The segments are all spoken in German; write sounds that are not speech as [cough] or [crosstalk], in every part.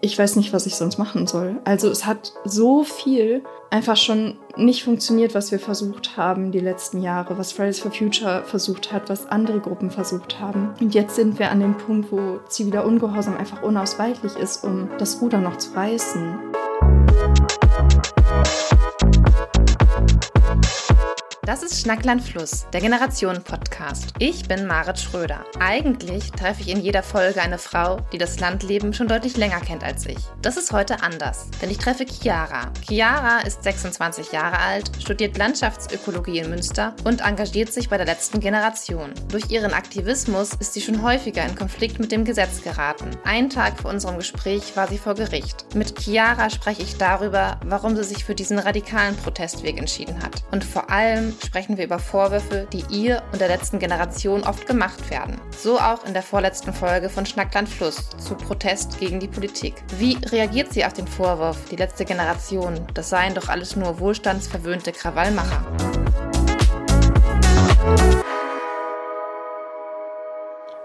ich weiß nicht, was ich sonst machen soll. Also es hat so viel einfach schon nicht funktioniert, was wir versucht haben die letzten Jahre, was Fridays for Future versucht hat, was andere Gruppen versucht haben. Und jetzt sind wir an dem Punkt, wo ziviler Ungehorsam einfach unausweichlich ist, um das Ruder noch zu reißen. Das ist Schnackland Fluss, der Generationen-Podcast. Ich bin Marit Schröder. Eigentlich treffe ich in jeder Folge eine Frau, die das Landleben schon deutlich länger kennt als ich. Das ist heute anders, denn ich treffe Chiara. Chiara ist 26 Jahre alt, studiert Landschaftsökologie in Münster und engagiert sich bei der letzten Generation. Durch ihren Aktivismus ist sie schon häufiger in Konflikt mit dem Gesetz geraten. Einen Tag vor unserem Gespräch war sie vor Gericht. Mit Chiara spreche ich darüber, warum sie sich für diesen radikalen Protestweg entschieden hat. Und vor allem sprechen wir über Vorwürfe, die ihr und der letzten Generation oft gemacht werden. So auch in der vorletzten Folge von Schnackland Fluss zu Protest gegen die Politik. Wie reagiert sie auf den Vorwurf, die letzte Generation, das seien doch alles nur wohlstandsverwöhnte Krawallmacher?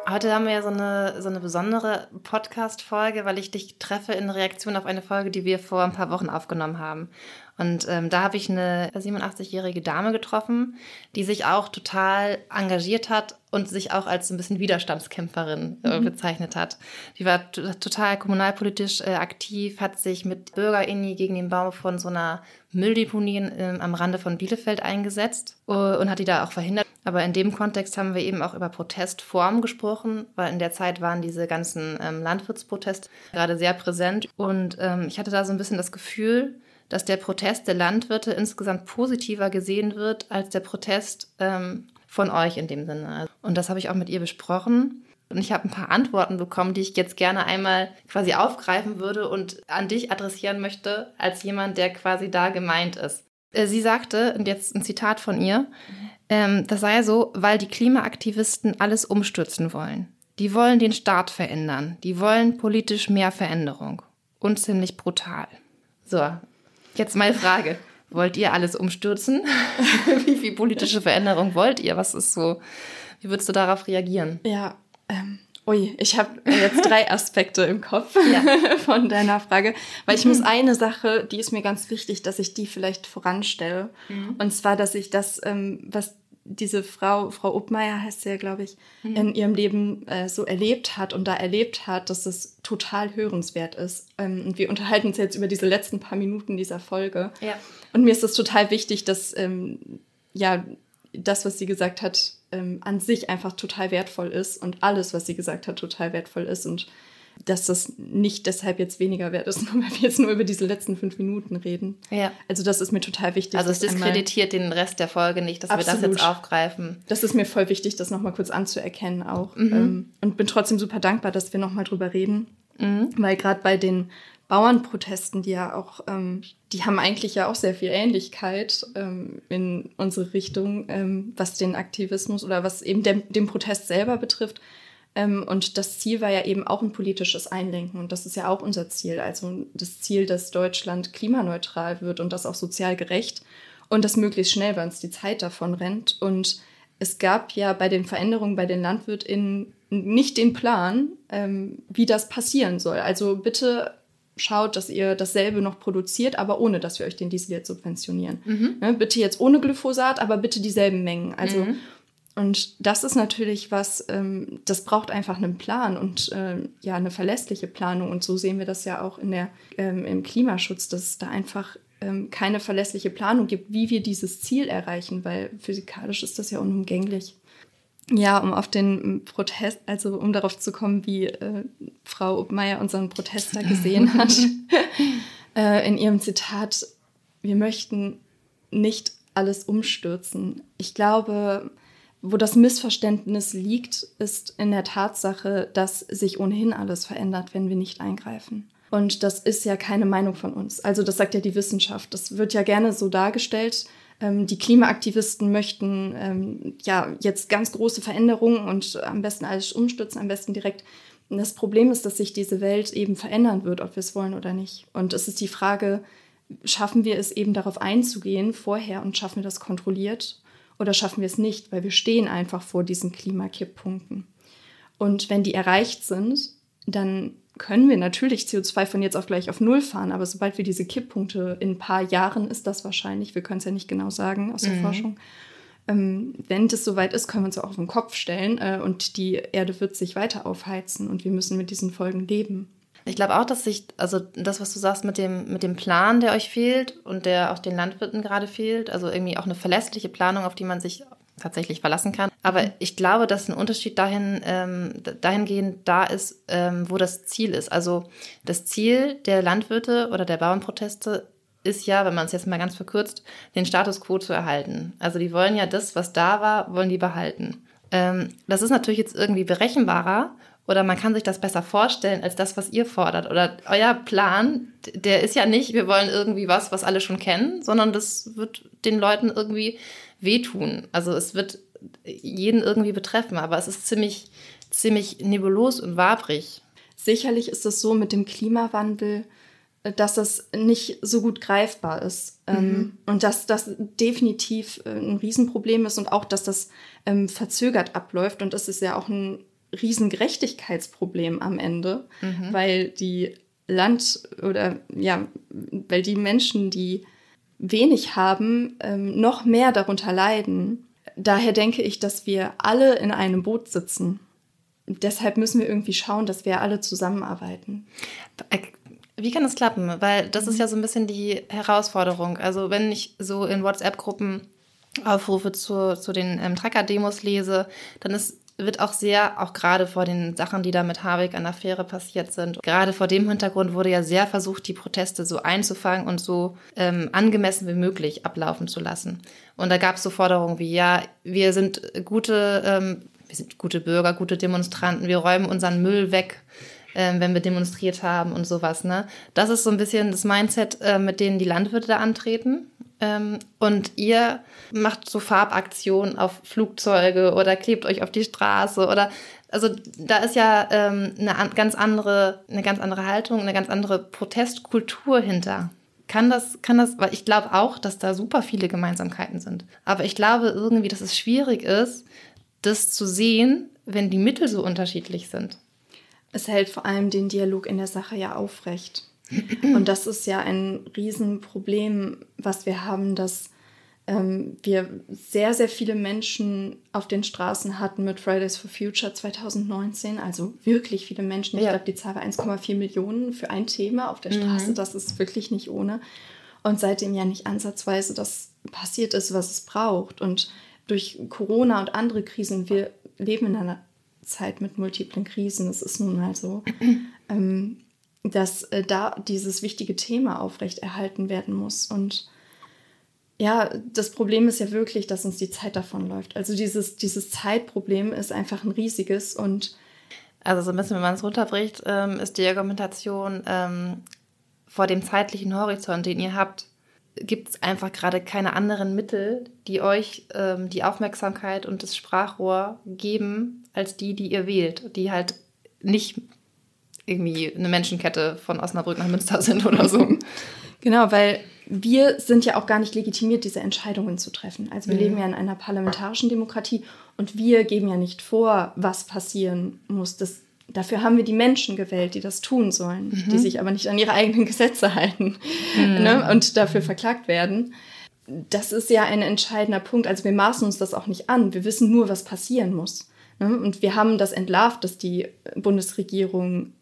Heute haben wir ja so eine, so eine besondere Podcast-Folge, weil ich dich treffe in Reaktion auf eine Folge, die wir vor ein paar Wochen aufgenommen haben. Und ähm, da habe ich eine 87-jährige Dame getroffen, die sich auch total engagiert hat und sich auch als ein bisschen Widerstandskämpferin äh, mhm. bezeichnet hat. Die war total kommunalpolitisch äh, aktiv, hat sich mit BürgerInnen gegen den Bau von so einer Mülldeponie äh, am Rande von Bielefeld eingesetzt uh, und hat die da auch verhindert. Aber in dem Kontext haben wir eben auch über Protestformen gesprochen, weil in der Zeit waren diese ganzen ähm, Landwirtsproteste gerade sehr präsent. Und ähm, ich hatte da so ein bisschen das Gefühl, dass der Protest der Landwirte insgesamt positiver gesehen wird als der Protest ähm, von euch in dem Sinne. Und das habe ich auch mit ihr besprochen. Und ich habe ein paar Antworten bekommen, die ich jetzt gerne einmal quasi aufgreifen würde und an dich adressieren möchte, als jemand, der quasi da gemeint ist. Äh, sie sagte, und jetzt ein Zitat von ihr, ähm, das sei so, weil die Klimaaktivisten alles umstürzen wollen. Die wollen den Staat verändern. Die wollen politisch mehr Veränderung. Und ziemlich brutal. So, Jetzt meine Frage. Wollt ihr alles umstürzen? [laughs] wie viel politische Veränderung wollt ihr? Was ist so, wie würdest du darauf reagieren? Ja, ähm, ui, ich habe jetzt drei [laughs] Aspekte im Kopf ja. [laughs] von deiner Frage, weil ich muss eine Sache, die ist mir ganz wichtig, dass ich die vielleicht voranstelle. Mhm. Und zwar, dass ich das, ähm, was diese Frau, Frau Obmeier heißt sie ja, glaube ich, mhm. in ihrem Leben äh, so erlebt hat und da erlebt hat, dass es total hörenswert ist. Ähm, und wir unterhalten uns jetzt über diese letzten paar Minuten dieser Folge. Ja. Und mir ist es total wichtig, dass ähm, ja das, was sie gesagt hat, ähm, an sich einfach total wertvoll ist und alles, was sie gesagt hat, total wertvoll ist und dass das nicht deshalb jetzt weniger wert ist, nur [laughs] weil wir jetzt nur über diese letzten fünf Minuten reden. Ja. Also das ist mir total wichtig. Also es diskreditiert den Rest der Folge nicht, dass absolut. wir das jetzt aufgreifen. Das ist mir voll wichtig, das nochmal kurz anzuerkennen auch. Mhm. Ähm, und bin trotzdem super dankbar, dass wir nochmal drüber reden. Mhm. Weil gerade bei den Bauernprotesten, die ja auch, ähm, die haben eigentlich ja auch sehr viel Ähnlichkeit ähm, in unsere Richtung, ähm, was den Aktivismus oder was eben dem, den Protest selber betrifft. Ähm, und das Ziel war ja eben auch ein politisches Einlenken. Und das ist ja auch unser Ziel. Also das Ziel, dass Deutschland klimaneutral wird und das auch sozial gerecht und das möglichst schnell, weil uns die Zeit davon rennt. Und es gab ja bei den Veränderungen bei den LandwirtInnen nicht den Plan, ähm, wie das passieren soll. Also bitte schaut, dass ihr dasselbe noch produziert, aber ohne, dass wir euch den Diesel jetzt subventionieren. Mhm. Ne, bitte jetzt ohne Glyphosat, aber bitte dieselben Mengen. Also mhm. Und das ist natürlich was, ähm, das braucht einfach einen Plan und äh, ja, eine verlässliche Planung. Und so sehen wir das ja auch in der, ähm, im Klimaschutz, dass es da einfach ähm, keine verlässliche Planung gibt, wie wir dieses Ziel erreichen, weil physikalisch ist das ja unumgänglich. Ja, um auf den Protest, also um darauf zu kommen, wie äh, Frau Obmeier unseren Protester gesehen hat, [laughs] [laughs] äh, in ihrem Zitat, wir möchten nicht alles umstürzen. Ich glaube, wo das Missverständnis liegt, ist in der Tatsache, dass sich ohnehin alles verändert, wenn wir nicht eingreifen. Und das ist ja keine Meinung von uns. Also das sagt ja die Wissenschaft. Das wird ja gerne so dargestellt. Ähm, die Klimaaktivisten möchten ähm, ja jetzt ganz große Veränderungen und am besten alles umstürzen, am besten direkt. das Problem ist, dass sich diese Welt eben verändern wird, ob wir es wollen oder nicht. Und es ist die Frage, schaffen wir es eben darauf einzugehen vorher und schaffen wir das kontrolliert oder schaffen wir es nicht, weil wir stehen einfach vor diesen Klimakipppunkten. Und wenn die erreicht sind, dann können wir natürlich CO2 von jetzt auf gleich auf Null fahren, aber sobald wir diese Kipppunkte in ein paar Jahren ist das wahrscheinlich, wir können es ja nicht genau sagen aus der mhm. Forschung, ähm, wenn das soweit ist, können wir uns auch auf den Kopf stellen äh, und die Erde wird sich weiter aufheizen und wir müssen mit diesen Folgen leben. Ich glaube auch, dass sich, also das, was du sagst mit dem, mit dem Plan, der euch fehlt und der auch den Landwirten gerade fehlt, also irgendwie auch eine verlässliche Planung, auf die man sich tatsächlich verlassen kann. Aber mhm. ich glaube, dass ein Unterschied dahin, ähm, dahingehend da ist, ähm, wo das Ziel ist. Also das Ziel der Landwirte oder der Bauernproteste ist ja, wenn man es jetzt mal ganz verkürzt, den Status quo zu erhalten. Also die wollen ja das, was da war, wollen die behalten. Ähm, das ist natürlich jetzt irgendwie berechenbarer oder man kann sich das besser vorstellen als das, was ihr fordert. Oder euer Plan, der ist ja nicht, wir wollen irgendwie was, was alle schon kennen, sondern das wird den Leuten irgendwie wehtun. Also es wird jeden irgendwie betreffen, aber es ist ziemlich, ziemlich nebulos und wabrig. Sicherlich ist es so mit dem Klimawandel, dass das nicht so gut greifbar ist ähm, mhm. und dass das definitiv äh, ein Riesenproblem ist und auch, dass das ähm, verzögert abläuft und das ist ja auch ein Riesengerechtigkeitsproblem am Ende, mhm. weil die Land oder ja, weil die Menschen, die wenig haben, ähm, noch mehr darunter leiden. Daher denke ich, dass wir alle in einem Boot sitzen. Deshalb müssen wir irgendwie schauen, dass wir alle zusammenarbeiten. Wie kann das klappen? Weil das ist ja so ein bisschen die Herausforderung. Also wenn ich so in WhatsApp-Gruppen Aufrufe zu, zu den ähm, Tracker-Demos lese, dann ist wird auch sehr, auch gerade vor den Sachen, die da mit Habeck an der Fähre passiert sind, gerade vor dem Hintergrund wurde ja sehr versucht, die Proteste so einzufangen und so ähm, angemessen wie möglich ablaufen zu lassen. Und da gab es so Forderungen wie, ja, wir sind gute, ähm, wir sind gute Bürger, gute Demonstranten, wir räumen unseren Müll weg ähm, wenn wir demonstriert haben und sowas. Ne? Das ist so ein bisschen das Mindset, äh, mit denen die Landwirte da antreten. Ähm, und ihr macht so Farbaktionen auf Flugzeuge oder klebt euch auf die Straße oder also da ist ja ähm, eine ganz andere, eine ganz andere Haltung, eine ganz andere Protestkultur hinter. Kann das, kann das, weil ich glaube auch, dass da super viele Gemeinsamkeiten sind. Aber ich glaube irgendwie, dass es schwierig ist, das zu sehen, wenn die Mittel so unterschiedlich sind. Es hält vor allem den Dialog in der Sache ja aufrecht. Und das ist ja ein Riesenproblem, was wir haben, dass ähm, wir sehr, sehr viele Menschen auf den Straßen hatten mit Fridays for Future 2019. Also wirklich viele Menschen. Ich ja. glaube, die Zahl war 1,4 Millionen für ein Thema auf der Straße. Mhm. Das ist wirklich nicht ohne. Und seitdem ja nicht ansatzweise das passiert ist, was es braucht. Und durch Corona und andere Krisen, wir leben in einer Zeit mit multiplen Krisen, das ist nun mal so. [clears throat] ähm, dass äh, da dieses wichtige Thema aufrechterhalten werden muss. Und ja, das Problem ist ja wirklich, dass uns die Zeit davonläuft. Also dieses, dieses Zeitproblem ist einfach ein riesiges und also so ein bisschen, wenn man es runterbricht, ähm, ist die Argumentation ähm, vor dem zeitlichen Horizont, den ihr habt, gibt es einfach gerade keine anderen Mittel, die euch ähm, die Aufmerksamkeit und das Sprachrohr geben, als die, die ihr wählt, die halt nicht irgendwie eine Menschenkette von Osnabrück nach Münster [laughs] sind oder so. Genau, weil wir sind ja auch gar nicht legitimiert, diese Entscheidungen zu treffen. Also wir mhm. leben ja in einer parlamentarischen Demokratie und wir geben ja nicht vor, was passieren muss. Das, dafür haben wir die Menschen gewählt, die das tun sollen, mhm. die sich aber nicht an ihre eigenen Gesetze halten mhm. ne, und dafür verklagt werden. Das ist ja ein entscheidender Punkt. Also wir maßen uns das auch nicht an. Wir wissen nur, was passieren muss. Ne? Und wir haben das entlarvt, dass die Bundesregierung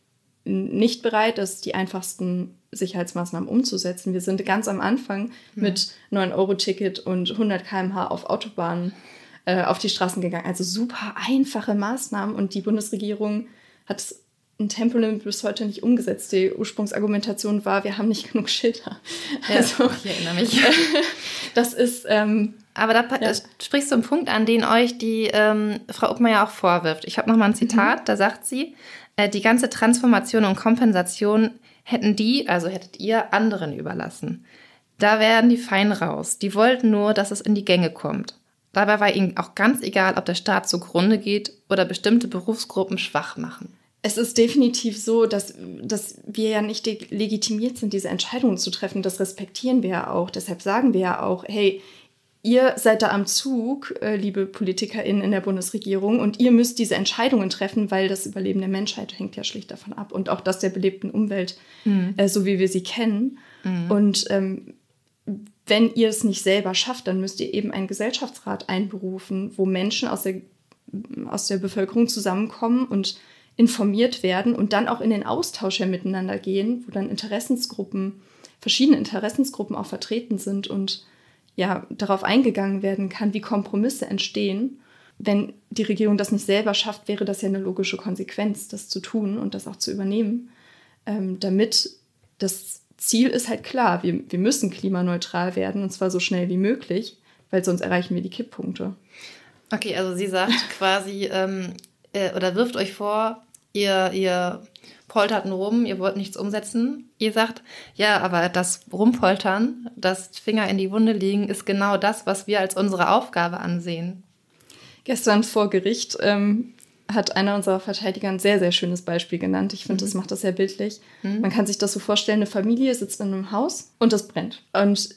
nicht bereit ist, die einfachsten Sicherheitsmaßnahmen umzusetzen. Wir sind ganz am Anfang mit 9-Euro-Ticket und 100 km/h auf Autobahnen äh, auf die Straßen gegangen. Also super einfache Maßnahmen und die Bundesregierung hat ein Tempolimit bis heute nicht umgesetzt. Die Ursprungsargumentation war, wir haben nicht genug Schilder. Ja, also, ich erinnere mich. [laughs] das ist. Ähm, Aber da ja. sprichst du einen Punkt an, den euch die ähm, Frau Uppmeier auch vorwirft. Ich habe noch mal ein Zitat, mhm. da sagt sie, äh, die ganze Transformation und Kompensation hätten die, also hättet ihr, anderen überlassen. Da wären die fein raus. Die wollten nur, dass es in die Gänge kommt. Dabei war ihnen auch ganz egal, ob der Staat zugrunde geht oder bestimmte Berufsgruppen schwach machen. Es ist definitiv so, dass, dass wir ja nicht legitimiert sind, diese Entscheidungen zu treffen. Das respektieren wir ja auch. Deshalb sagen wir ja auch, hey, ihr seid da am Zug, äh, liebe PolitikerInnen in der Bundesregierung, und ihr müsst diese Entscheidungen treffen, weil das Überleben der Menschheit hängt ja schlicht davon ab und auch das der belebten Umwelt, mhm. äh, so wie wir sie kennen. Mhm. Und ähm, wenn ihr es nicht selber schafft, dann müsst ihr eben einen Gesellschaftsrat einberufen, wo Menschen aus der, aus der Bevölkerung zusammenkommen und informiert werden und dann auch in den Austausch ja miteinander gehen, wo dann Interessensgruppen, verschiedene Interessensgruppen auch vertreten sind und ja darauf eingegangen werden kann, wie Kompromisse entstehen. Wenn die Regierung das nicht selber schafft, wäre das ja eine logische Konsequenz, das zu tun und das auch zu übernehmen, ähm, damit das Ziel ist halt klar, wir, wir müssen klimaneutral werden und zwar so schnell wie möglich, weil sonst erreichen wir die Kipppunkte. Okay, also sie sagt [laughs] quasi ähm, äh, oder wirft euch vor, ihr, ihr poltert nur rum, ihr wollt nichts umsetzen. Ihr sagt, ja, aber das Rumpoltern, das Finger in die Wunde legen, ist genau das, was wir als unsere Aufgabe ansehen. Gestern vor Gericht ähm, hat einer unserer Verteidiger ein sehr, sehr schönes Beispiel genannt. Ich finde, mhm. das macht das sehr bildlich. Mhm. Man kann sich das so vorstellen, eine Familie sitzt in einem Haus und das brennt. Und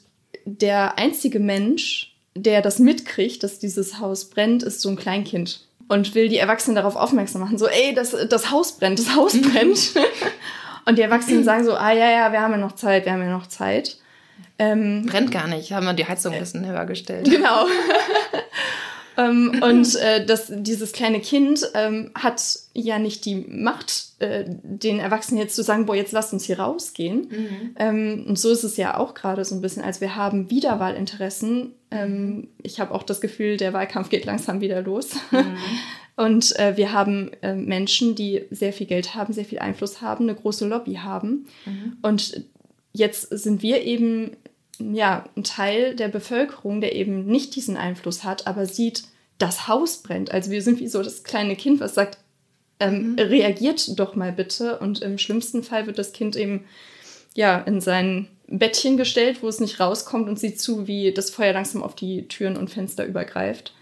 der einzige Mensch, der das mitkriegt, dass dieses Haus brennt, ist so ein Kleinkind und will die Erwachsenen darauf aufmerksam machen. So, ey, das, das Haus brennt, das Haus brennt. [laughs] und die Erwachsenen sagen so, ah ja, ja, wir haben ja noch Zeit, wir haben ja noch Zeit. Ähm, Brennt gar nicht, haben wir die Heizung ein bisschen höher gestellt. [laughs] Genau. [laughs] ähm, und äh, das, dieses kleine Kind ähm, hat ja nicht die Macht, äh, den Erwachsenen jetzt zu sagen, boah, jetzt lasst uns hier rausgehen. Mhm. Ähm, und so ist es ja auch gerade so ein bisschen, als wir haben Wiederwahlinteressen. Ähm, ich habe auch das Gefühl, der Wahlkampf geht langsam wieder los. Mhm. [laughs] Und äh, wir haben äh, Menschen, die sehr viel Geld haben, sehr viel Einfluss haben, eine große Lobby haben. Mhm. Und jetzt sind wir eben ja, ein Teil der Bevölkerung, der eben nicht diesen Einfluss hat, aber sieht, das Haus brennt. Also wir sind wie so das kleine Kind, was sagt, ähm, mhm. reagiert doch mal bitte. Und im schlimmsten Fall wird das Kind eben ja in sein Bettchen gestellt, wo es nicht rauskommt und sieht zu, wie das Feuer langsam auf die Türen und Fenster übergreift.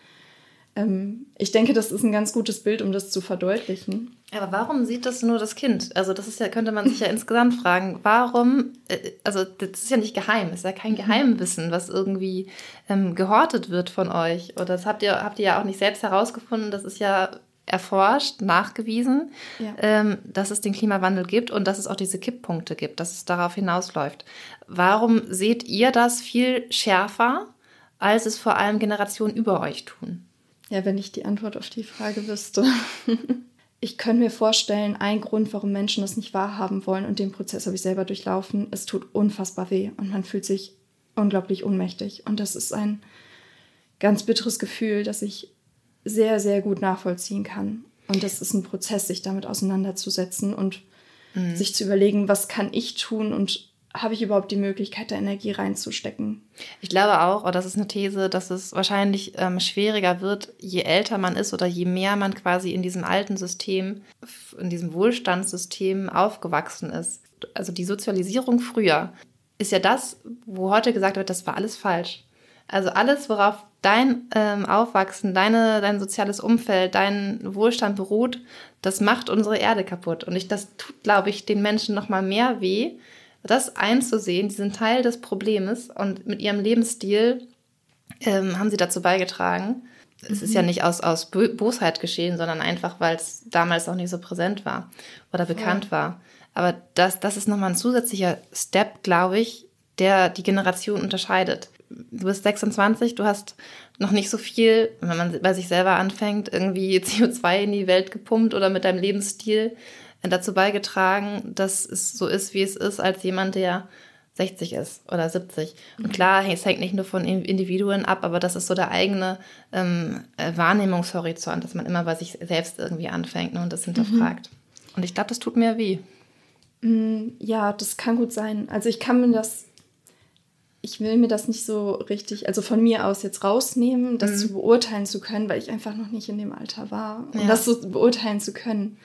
Ähm, ich denke, das ist ein ganz gutes Bild, um das zu verdeutlichen. Aber warum sieht das nur das Kind? Also das ist ja, könnte man sich ja [laughs] insgesamt fragen, warum, äh, also das ist ja nicht geheim, ist ja kein mhm. Geheimwissen, was irgendwie ähm, gehortet wird von euch. Oder das habt ihr, habt ihr ja auch nicht selbst herausgefunden, das ist ja erforscht, nachgewiesen, ja. ähm, dass es den Klimawandel gibt und dass es auch diese Kipppunkte gibt, dass es darauf hinausläuft. Warum seht ihr das viel schärfer, als es vor allem Generationen über euch tun? Ja, wenn ich die Antwort auf die Frage wüsste. [laughs] ich könnte mir vorstellen, ein Grund, warum Menschen das nicht wahrhaben wollen, und den Prozess habe ich selber durchlaufen, es tut unfassbar weh und man fühlt sich unglaublich ohnmächtig. Und das ist ein ganz bitteres Gefühl, das ich sehr, sehr gut nachvollziehen kann. Und das ist ein Prozess, sich damit auseinanderzusetzen und mhm. sich zu überlegen, was kann ich tun und habe ich überhaupt die Möglichkeit, da Energie reinzustecken? Ich glaube auch, oder das ist eine These, dass es wahrscheinlich ähm, schwieriger wird, je älter man ist oder je mehr man quasi in diesem alten System, in diesem Wohlstandssystem aufgewachsen ist. Also die Sozialisierung früher ist ja das, wo heute gesagt wird, das war alles falsch. Also alles, worauf dein ähm, Aufwachsen, deine, dein soziales Umfeld, dein Wohlstand beruht, das macht unsere Erde kaputt. Und ich, das tut, glaube ich, den Menschen noch mal mehr weh, das einzusehen, die sind Teil des Problems und mit ihrem Lebensstil ähm, haben sie dazu beigetragen. Mhm. Es ist ja mhm. nicht aus, aus Bosheit geschehen, sondern einfach, weil es damals auch nicht so präsent war oder bekannt ja. war. Aber das, das ist nochmal ein zusätzlicher Step, glaube ich, der die Generation unterscheidet. Du bist 26, du hast noch nicht so viel, wenn man bei sich selber anfängt, irgendwie [laughs] CO2 in die Welt gepumpt oder mit deinem Lebensstil dazu beigetragen, dass es so ist, wie es ist, als jemand, der 60 ist oder 70. Und klar, es hängt nicht nur von Individuen ab, aber das ist so der eigene ähm, äh, Wahrnehmungshorizont, dass man immer bei sich selbst irgendwie anfängt ne, und das hinterfragt. Mhm. Und ich glaube, das tut mir weh. Mm, ja, das kann gut sein. Also ich kann mir das, ich will mir das nicht so richtig, also von mir aus jetzt rausnehmen, das mhm. zu beurteilen zu können, weil ich einfach noch nicht in dem Alter war, um ja. das so beurteilen zu können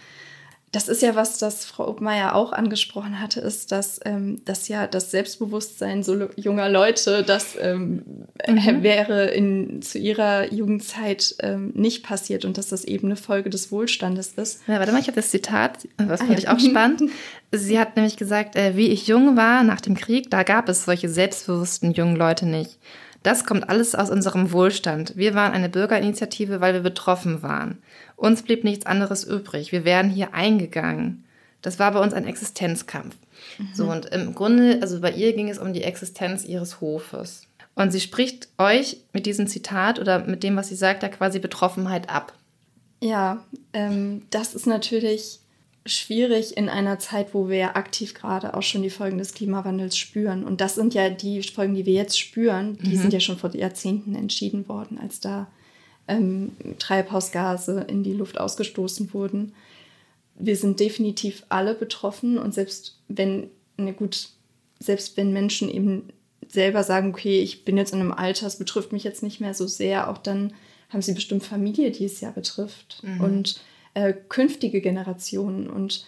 das ist ja was, das Frau Obmeier auch angesprochen hatte, ist, dass ähm, das ja das Selbstbewusstsein so junger Leute, das ähm, mhm. wäre in, zu ihrer Jugendzeit ähm, nicht passiert und dass das eben eine Folge des Wohlstandes ist. Ja, warte mal, ich habe das Zitat, das ah, fand ja. ich auch spannend. [laughs] Sie hat nämlich gesagt, äh, wie ich jung war nach dem Krieg, da gab es solche selbstbewussten jungen Leute nicht. Das kommt alles aus unserem Wohlstand. Wir waren eine Bürgerinitiative, weil wir betroffen waren. Uns blieb nichts anderes übrig. Wir wären hier eingegangen. Das war bei uns ein Existenzkampf. Mhm. So, und im Grunde, also bei ihr ging es um die Existenz ihres Hofes. Und sie spricht euch mit diesem Zitat oder mit dem, was sie sagt, da quasi Betroffenheit ab. Ja, ähm, das ist natürlich schwierig in einer Zeit, wo wir ja aktiv gerade auch schon die Folgen des Klimawandels spüren. Und das sind ja die Folgen, die wir jetzt spüren, die mhm. sind ja schon vor Jahrzehnten entschieden worden, als da ähm, Treibhausgase in die Luft ausgestoßen wurden. Wir sind definitiv alle betroffen und selbst wenn, ne gut, selbst wenn Menschen eben selber sagen, okay, ich bin jetzt in einem Alter, es betrifft mich jetzt nicht mehr so sehr, auch dann haben sie bestimmt Familie, die es ja betrifft. Mhm. Und äh, künftige Generationen. Und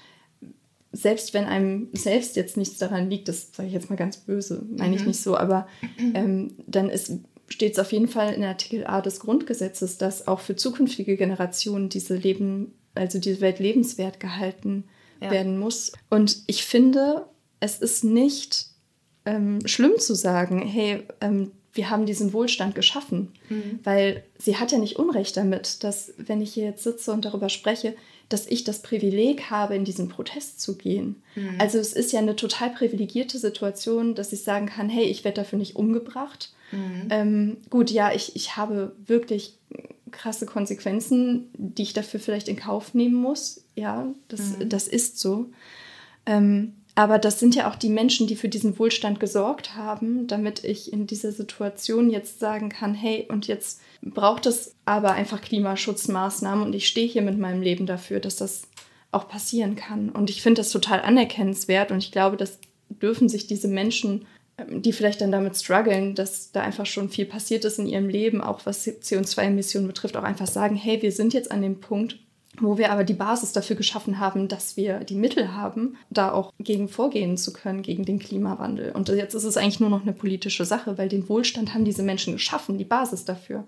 selbst wenn einem selbst jetzt nichts daran liegt, das sage ich jetzt mal ganz böse, meine mhm. ich nicht so, aber ähm, dann steht es auf jeden Fall in Artikel A des Grundgesetzes, dass auch für zukünftige Generationen diese Leben, also diese Welt lebenswert gehalten ja. werden muss. Und ich finde, es ist nicht ähm, schlimm zu sagen, hey, ähm, wir haben diesen Wohlstand geschaffen. Mhm. Weil sie hat ja nicht Unrecht damit, dass, wenn ich hier jetzt sitze und darüber spreche, dass ich das Privileg habe, in diesen Protest zu gehen. Mhm. Also es ist ja eine total privilegierte Situation, dass ich sagen kann, hey, ich werde dafür nicht umgebracht. Mhm. Ähm, gut, ja, ich, ich habe wirklich krasse Konsequenzen, die ich dafür vielleicht in Kauf nehmen muss. Ja, das, mhm. das ist so. Ähm, aber das sind ja auch die Menschen, die für diesen Wohlstand gesorgt haben, damit ich in dieser Situation jetzt sagen kann, hey, und jetzt braucht es aber einfach Klimaschutzmaßnahmen und ich stehe hier mit meinem Leben dafür, dass das auch passieren kann. Und ich finde das total anerkennenswert und ich glaube, das dürfen sich diese Menschen, ähm, die vielleicht dann damit strugglen, dass da einfach schon viel passiert ist in ihrem Leben, auch was CO2-Emissionen betrifft, auch einfach sagen, hey, wir sind jetzt an dem Punkt, wo wir aber die Basis dafür geschaffen haben, dass wir die Mittel haben, da auch gegen vorgehen zu können, gegen den Klimawandel. Und jetzt ist es eigentlich nur noch eine politische Sache, weil den Wohlstand haben diese Menschen geschaffen, die Basis dafür.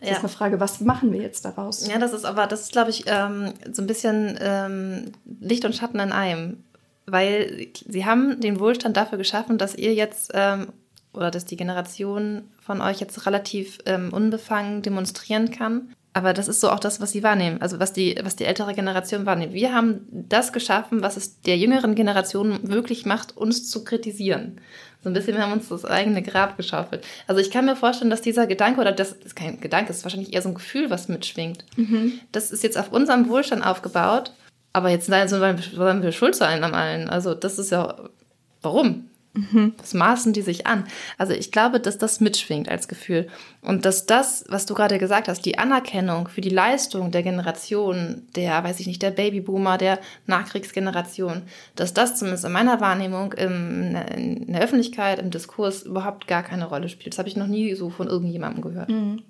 Das ja. ist eine Frage, was machen wir jetzt daraus? Ja, das ist aber, das ist, glaube ich, ähm, so ein bisschen ähm, Licht und Schatten in einem. Weil sie haben den Wohlstand dafür geschaffen, dass ihr jetzt ähm, oder dass die Generation von euch jetzt relativ ähm, unbefangen demonstrieren kann aber das ist so auch das, was sie wahrnehmen, also was die, was die ältere Generation wahrnimmt. Wir haben das geschaffen, was es der jüngeren Generation möglich macht, uns zu kritisieren. So ein bisschen, wir haben uns das eigene Grab geschaufelt. Also ich kann mir vorstellen, dass dieser Gedanke, oder das ist kein Gedanke, das ist wahrscheinlich eher so ein Gefühl, was mitschwingt. Mhm. Das ist jetzt auf unserem Wohlstand aufgebaut, aber jetzt sollen wir schuld sein am allen. Also das ist ja, warum? Mhm. Das maßen die sich an. Also ich glaube, dass das mitschwingt als Gefühl. Und dass das, was du gerade gesagt hast, die Anerkennung für die Leistung der Generation, der, weiß ich nicht, der Babyboomer, der Nachkriegsgeneration, dass das zumindest in meiner Wahrnehmung im, in der Öffentlichkeit, im Diskurs überhaupt gar keine Rolle spielt. Das habe ich noch nie so von irgendjemandem gehört. Mhm.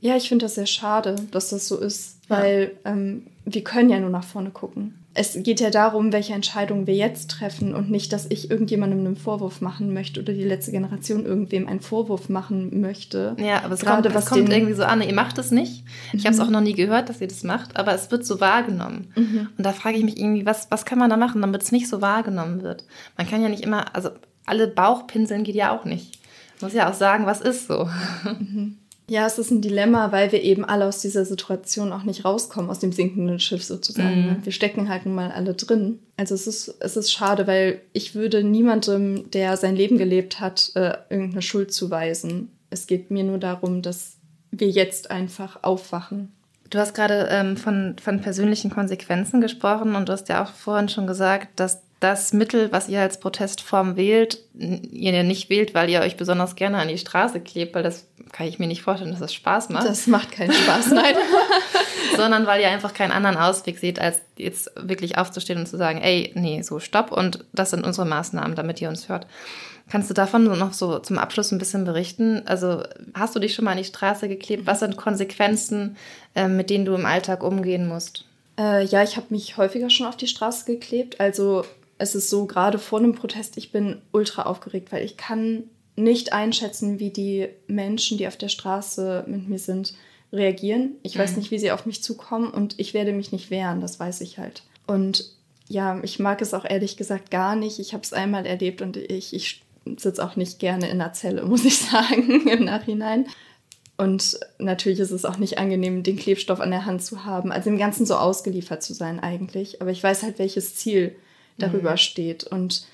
Ja, ich finde das sehr schade, dass das so ist, weil ja. ähm, wir können ja nur nach vorne gucken es geht ja darum, welche Entscheidungen wir jetzt treffen und nicht, dass ich irgendjemandem einen Vorwurf machen möchte oder die letzte Generation irgendwem einen Vorwurf machen möchte. Ja, aber es Gerade kommt, was kommt irgendwie so an, ihr macht es nicht. Ich habe es mhm. auch noch nie gehört, dass ihr das macht, aber es wird so wahrgenommen. Mhm. Und da frage ich mich irgendwie, was, was kann man da machen, damit es nicht so wahrgenommen wird? Man kann ja nicht immer, also alle Bauchpinseln geht ja auch nicht. Man muss ja auch sagen, was ist so. Mhm. Ja, es ist ein Dilemma, weil wir eben alle aus dieser Situation auch nicht rauskommen, aus dem sinkenden Schiff sozusagen. Mhm. Wir stecken halt nun mal alle drin. Also es ist, es ist schade, weil ich würde niemandem, der sein Leben gelebt hat, äh, irgendeine Schuld zuweisen. Es geht mir nur darum, dass wir jetzt einfach aufwachen. Du hast gerade ähm, von, von persönlichen Konsequenzen gesprochen und du hast ja auch vorhin schon gesagt, dass das Mittel, was ihr als Protestform wählt, ihr nicht wählt, weil ihr euch besonders gerne an die Straße klebt, weil das kann ich mir nicht vorstellen, dass das Spaß macht. Das macht keinen Spaß, [laughs] nein. [laughs] Sondern weil ihr einfach keinen anderen Ausweg seht, als jetzt wirklich aufzustehen und zu sagen, ey, nee, so stopp und das sind unsere Maßnahmen, damit ihr uns hört. Kannst du davon noch so zum Abschluss ein bisschen berichten? Also hast du dich schon mal an die Straße geklebt? Was sind Konsequenzen, äh, mit denen du im Alltag umgehen musst? Äh, ja, ich habe mich häufiger schon auf die Straße geklebt. Also es ist so, gerade vor einem Protest, ich bin ultra aufgeregt, weil ich kann nicht einschätzen, wie die Menschen, die auf der Straße mit mir sind, reagieren. Ich weiß mhm. nicht, wie sie auf mich zukommen und ich werde mich nicht wehren, das weiß ich halt. Und ja, ich mag es auch ehrlich gesagt gar nicht. Ich habe es einmal erlebt und ich, ich sitze auch nicht gerne in der Zelle, [laughs] muss ich sagen, im Nachhinein. Und natürlich ist es auch nicht angenehm, den Klebstoff an der Hand zu haben, also im Ganzen so ausgeliefert zu sein eigentlich. Aber ich weiß halt, welches Ziel darüber mhm. steht und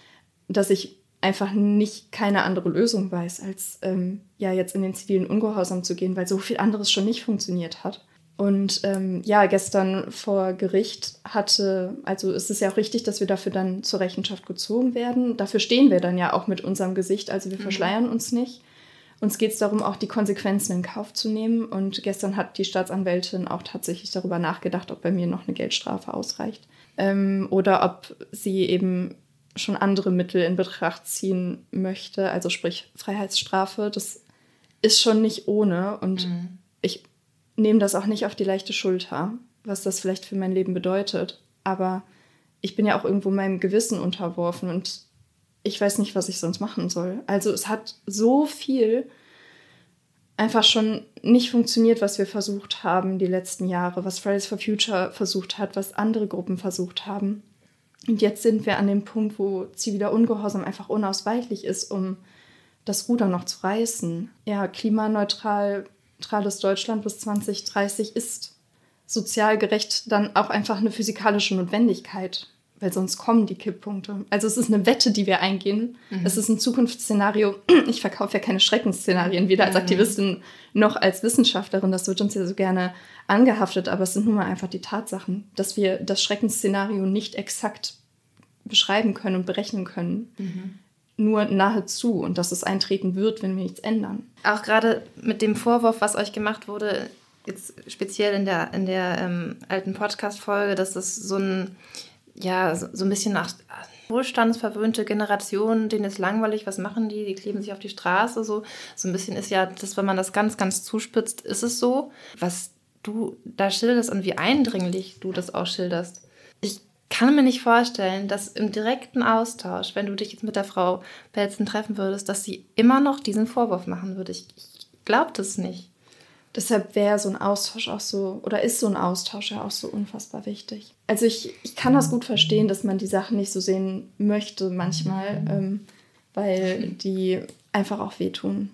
dass ich einfach nicht keine andere Lösung weiß, als ähm, ja jetzt in den zivilen Ungehorsam zu gehen, weil so viel anderes schon nicht funktioniert hat. Und ähm, ja, gestern vor Gericht hatte, also ist es ja auch richtig, dass wir dafür dann zur Rechenschaft gezogen werden. Dafür stehen wir dann ja auch mit unserem Gesicht, also wir mhm. verschleiern uns nicht. Uns geht es darum, auch die Konsequenzen in Kauf zu nehmen. Und gestern hat die Staatsanwältin auch tatsächlich darüber nachgedacht, ob bei mir noch eine Geldstrafe ausreicht. Ähm, oder ob sie eben schon andere Mittel in Betracht ziehen möchte, also sprich Freiheitsstrafe. Das ist schon nicht ohne. Und mhm. ich nehme das auch nicht auf die leichte Schulter, was das vielleicht für mein Leben bedeutet. Aber ich bin ja auch irgendwo meinem Gewissen unterworfen und ich weiß nicht, was ich sonst machen soll. Also es hat so viel einfach schon nicht funktioniert, was wir versucht haben die letzten Jahre, was Fridays for Future versucht hat, was andere Gruppen versucht haben. Und jetzt sind wir an dem Punkt, wo ziviler Ungehorsam einfach unausweichlich ist, um das Ruder noch zu reißen. Ja, klimaneutral neutrales Deutschland bis 2030 ist sozial gerecht dann auch einfach eine physikalische Notwendigkeit, weil sonst kommen die Kipppunkte. Also es ist eine Wette, die wir eingehen. Mhm. Es ist ein Zukunftsszenario. [clears throat] Ich verkaufe ja keine Schreckensszenarien, weder als mhm. Aktivistin noch als Wissenschaftlerin. Das wird uns ja so gerne angehaftet, aber es sind nun mal einfach die Tatsachen, dass wir das Schreckensszenario nicht exakt beschreiben können und berechnen können. Mhm nur nahezu und dass es eintreten wird, wenn wir nichts ändern. Auch gerade mit dem Vorwurf, was euch gemacht wurde, jetzt speziell in der, in der ähm, alten Podcast-Folge, dass es so ein, ja, so, so ein bisschen nach wohlstandsverwöhnte Generation, denen ist langweilig, was machen die? Die kleben sich auf die Straße, so. So ein bisschen ist ja, das, wenn man das ganz, ganz zuspitzt, ist es so. Was du da schilderst und wie eindringlich du das auch schilderst. Ich kann mir nicht vorstellen, dass im direkten Austausch, wenn du dich jetzt mit der Frau Pelzen treffen würdest, dass sie immer noch diesen Vorwurf machen würde. Ich, ich glaube das nicht. Deshalb wäre so ein Austausch auch so, oder ist so ein Austausch ja auch so unfassbar wichtig. Also ich, ich kann das gut verstehen, dass man die Sachen nicht so sehen möchte manchmal, ähm, weil die einfach auch wehtun.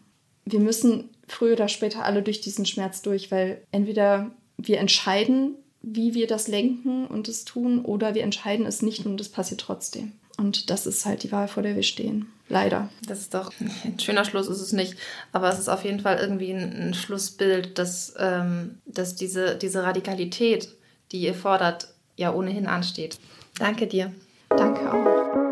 Wir müssen früher oder später alle durch diesen Schmerz durch, weil entweder wir entscheiden, wie wir das lenken und es tun, oder wir entscheiden es nicht und es passiert trotzdem. Und das ist halt die Wahl, vor der wir stehen. Leider. Das ist doch ein schöner Schluss, ist es nicht. Aber es ist auf jeden Fall irgendwie ein, ein Schlussbild, dass, ähm, dass diese, diese Radikalität, die ihr fordert, ja ohnehin ansteht. Danke dir. Danke auch.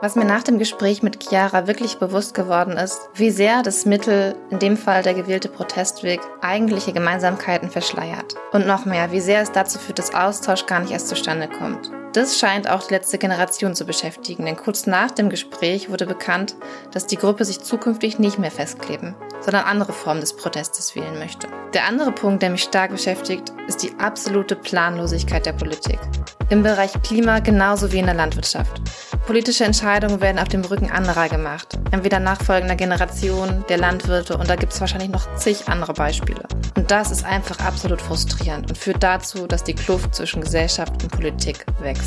Was mir nach dem Gespräch mit Chiara wirklich bewusst geworden ist, wie sehr das Mittel, in dem Fall der gewählte Protestweg, eigentliche Gemeinsamkeiten verschleiert. Und noch mehr, wie sehr es dazu führt, dass Austausch gar nicht erst zustande kommt. Das scheint auch die letzte Generation zu beschäftigen, denn kurz nach dem Gespräch wurde bekannt, dass die Gruppe sich zukünftig nicht mehr festkleben, sondern andere Formen des Protestes wählen möchte. Der andere Punkt, der mich stark beschäftigt, ist die absolute Planlosigkeit der Politik. Im Bereich Klima genauso wie in der Landwirtschaft. Politische Entscheidungen werden auf dem Rücken anderer gemacht, entweder nachfolgender Generationen, der Landwirte und da gibt es wahrscheinlich noch zig andere Beispiele. Und das ist einfach absolut frustrierend und führt dazu, dass die Kluft zwischen Gesellschaft und Politik wächst.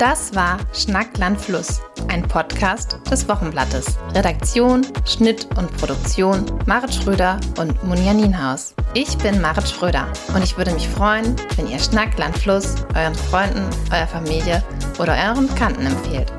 Das war Schnackland Fluss, ein Podcast des Wochenblattes. Redaktion, Schnitt und Produktion Marit Schröder und Munja Nienhaus. Ich bin Marit Schröder und ich würde mich freuen, wenn ihr Schnackland Fluss euren Freunden, eurer Familie oder euren Bekannten empfehlt.